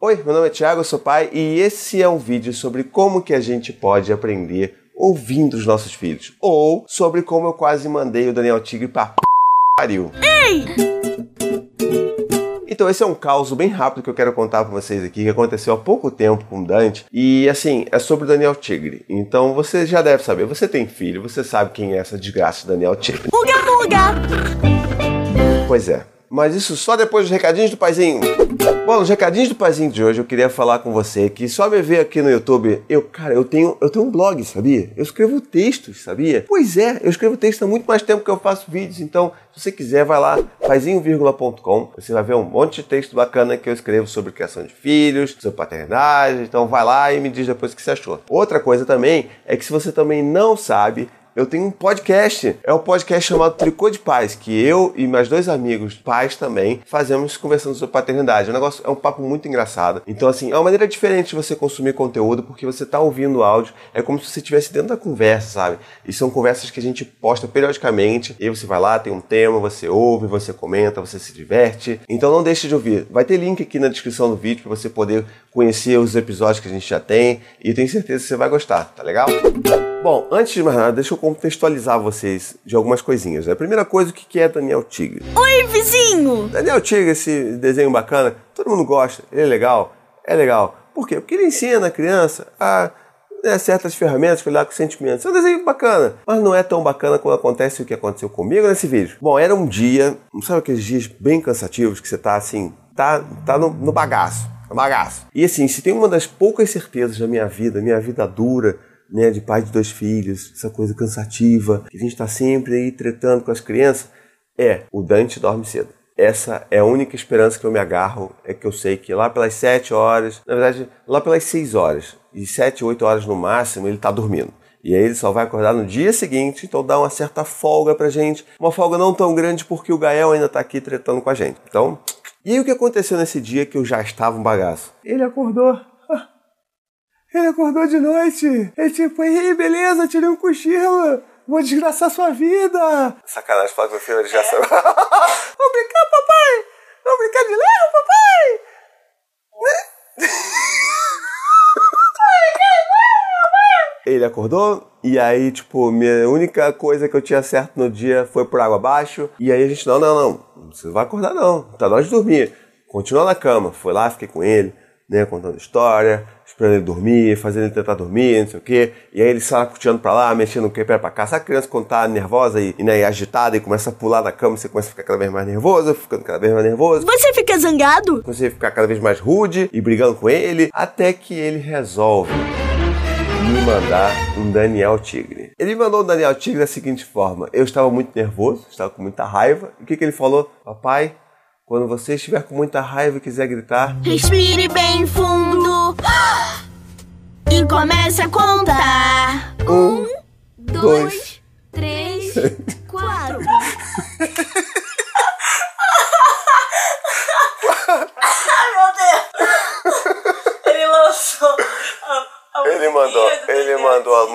Oi, meu nome é Thiago, eu sou pai e esse é um vídeo sobre como que a gente pode aprender ouvindo os nossos filhos. Ou sobre como eu quase mandei o Daniel Tigre pra pariu. Ei! Então esse é um caos bem rápido que eu quero contar pra vocês aqui, que aconteceu há pouco tempo com o Dante. E assim, é sobre o Daniel Tigre. Então você já deve saber, você tem filho, você sabe quem é essa desgraça do Daniel Tigre. Muga, muga! Pois é. Mas isso só depois dos recadinhos do paizinho. Bom, nos recadinhos do paizinho de hoje eu queria falar com você que só me ver aqui no YouTube, eu, cara, eu tenho, eu tenho um blog, sabia? Eu escrevo textos, sabia? Pois é, eu escrevo textos há muito mais tempo que eu faço vídeos, então se você quiser, vai lá, paizinho.com, você vai ver um monte de texto bacana que eu escrevo sobre criação de filhos, sobre paternidade, então vai lá e me diz depois o que você achou. Outra coisa também é que se você também não sabe, eu tenho um podcast. É um podcast chamado Tricô de Paz, que eu e meus dois amigos pais também fazemos conversando sobre paternidade. Um negócio, é um papo muito engraçado. Então, assim, é uma maneira diferente de você consumir conteúdo, porque você tá ouvindo o áudio. É como se você estivesse dentro da conversa, sabe? E são conversas que a gente posta periodicamente. E você vai lá, tem um tema, você ouve, você comenta, você se diverte. Então não deixe de ouvir. Vai ter link aqui na descrição do vídeo para você poder conhecer os episódios que a gente já tem. E tenho certeza que você vai gostar, tá legal? Bom, antes de mais nada, deixa eu contextualizar vocês de algumas coisinhas. Né? A primeira coisa, o que é Daniel Tigre? Oi, vizinho! Daniel Tigre, esse desenho bacana, todo mundo gosta, ele é legal, é legal. Por quê? Porque ele ensina a criança a né, certas ferramentas para lidar com sentimentos. É um desenho bacana, mas não é tão bacana quando acontece o que aconteceu comigo nesse vídeo. Bom, era um dia, sabe aqueles dias bem cansativos que você tá assim, tá, tá no, no bagaço, no bagaço. E assim, se tem uma das poucas certezas da minha vida, minha vida dura, né, de pai de dois filhos, essa coisa cansativa, que a gente está sempre aí tretando com as crianças, é o Dante dorme cedo. Essa é a única esperança que eu me agarro, é que eu sei que lá pelas sete horas, na verdade, lá pelas seis horas, e sete, oito horas no máximo, ele está dormindo. E aí ele só vai acordar no dia seguinte, então dá uma certa folga pra gente. Uma folga não tão grande porque o Gael ainda tá aqui tretando com a gente. Então, e aí o que aconteceu nesse dia que eu já estava um bagaço? Ele acordou ele acordou de noite. Ele tipo, ei, beleza, tirei um cochilo. Vou desgraçar sua vida. Sacanagem, fala que meu filho já saiu. Vamos brincar, papai. Vamos brincar de Lego, papai. Ele acordou e aí, tipo, minha única coisa que eu tinha certo no dia foi por água abaixo. E aí a gente, não, não, não, você não vai acordar não, tá na hora de dormir. Continua na cama. Foi lá, fiquei com ele, né, contando história, esperando ele dormir, fazendo ele tentar dormir, não sei o quê. E aí ele sai curtindo pra lá, mexendo o que pé pra cá. Sabe a criança quando tá nervosa e, e, né, agitada e começa a pular da cama, você começa a ficar cada vez mais nervoso, ficando cada vez mais nervoso. Você fica zangado? Você ficar cada vez mais rude e brigando com ele, até que ele resolve me mandar um Daniel Tigre. Ele mandou um Daniel Tigre da seguinte forma: eu estava muito nervoso, estava com muita raiva. E o que, que ele falou? Papai, quando você estiver com muita raiva e quiser gritar, respire bem fundo e comece a contar. Um, dois, três, quatro. Ai, meu Deus! Ele lançou a, a Ele mandou, ele mandou a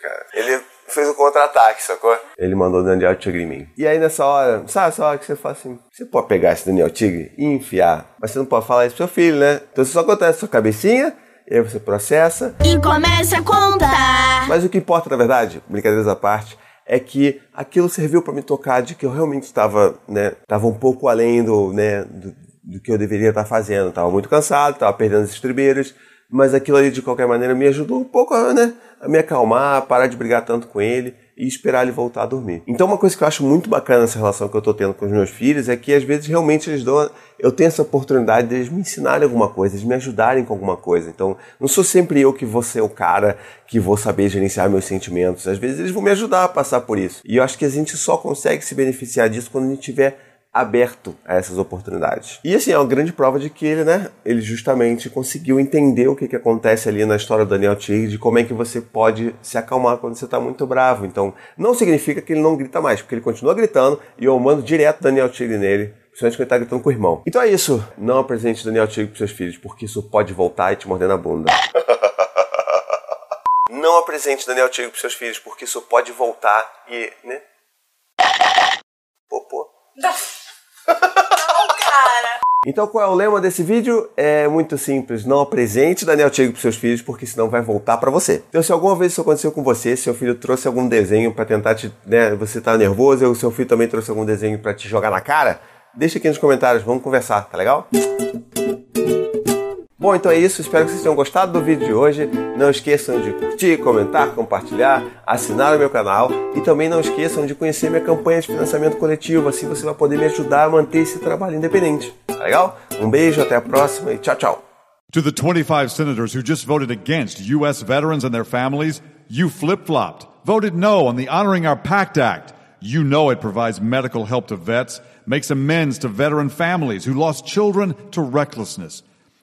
cara. Ele fez o um contra-ataque, sacou? Ele mandou o Daniel Tigre em mim. E aí nessa hora, sabe essa hora que você fala assim, você pode pegar esse Daniel Tigre e enfiar, mas você não pode falar isso pro seu filho, né? Então isso só acontece na sua cabecinha, e aí você processa. E começa a contar. Mas o que importa, na verdade, brincadeiras à parte, é que aquilo serviu para me tocar de que eu realmente estava, né, estava um pouco além do, né, do, do que eu deveria estar fazendo. Estava muito cansado, estava perdendo as estribeiras, mas aquilo ali de qualquer maneira me ajudou um pouco a, né, a me acalmar, a parar de brigar tanto com ele e esperar ele voltar a dormir. Então uma coisa que eu acho muito bacana nessa relação que eu tô tendo com os meus filhos é que às vezes realmente eles dão eu tenho essa oportunidade deles me ensinarem alguma coisa, eles me ajudarem com alguma coisa. Então, não sou sempre eu que vou ser o cara que vou saber gerenciar meus sentimentos. Às vezes eles vão me ajudar a passar por isso. E eu acho que a gente só consegue se beneficiar disso quando a gente tiver aberto a essas oportunidades. E assim, é uma grande prova de que ele, né, ele justamente conseguiu entender o que, que acontece ali na história do Daniel Tigre, de como é que você pode se acalmar quando você está muito bravo. Então, não significa que ele não grita mais, porque ele continua gritando e eu mando direto Daniel Tigre nele. Principalmente quando ele tá gritando com o irmão. Então é isso. Não apresente Daniel Tigre pros seus filhos, porque isso pode voltar e te morder na bunda. não apresente Daniel Tigre pros seus filhos, porque isso pode voltar e, né? Então qual é o lema desse vídeo? É muito simples, não apresente Daniel Tiago para seus filhos, porque senão vai voltar para você. Então se alguma vez isso aconteceu com você, seu filho trouxe algum desenho para tentar te, né, você tá nervoso, ou seu filho também trouxe algum desenho para te jogar na cara, deixa aqui nos comentários, vamos conversar, tá legal? Bom, então é isso. Espero que vocês tenham gostado do vídeo de hoje. Não esqueçam de curtir, comentar, compartilhar, assinar o meu canal e também não esqueçam de conhecer minha campanha de financiamento coletivo. Assim você vai poder me ajudar a manter esse trabalho independente. Tá legal? Um beijo, até a próxima e tchau, tchau. To the 25 senators who just voted against U.S. veterans and their families, you flip flopped, voted no on the Honoring Our Pact Act. You know it provides medical help to vets, makes amends to veteran families who lost children to recklessness.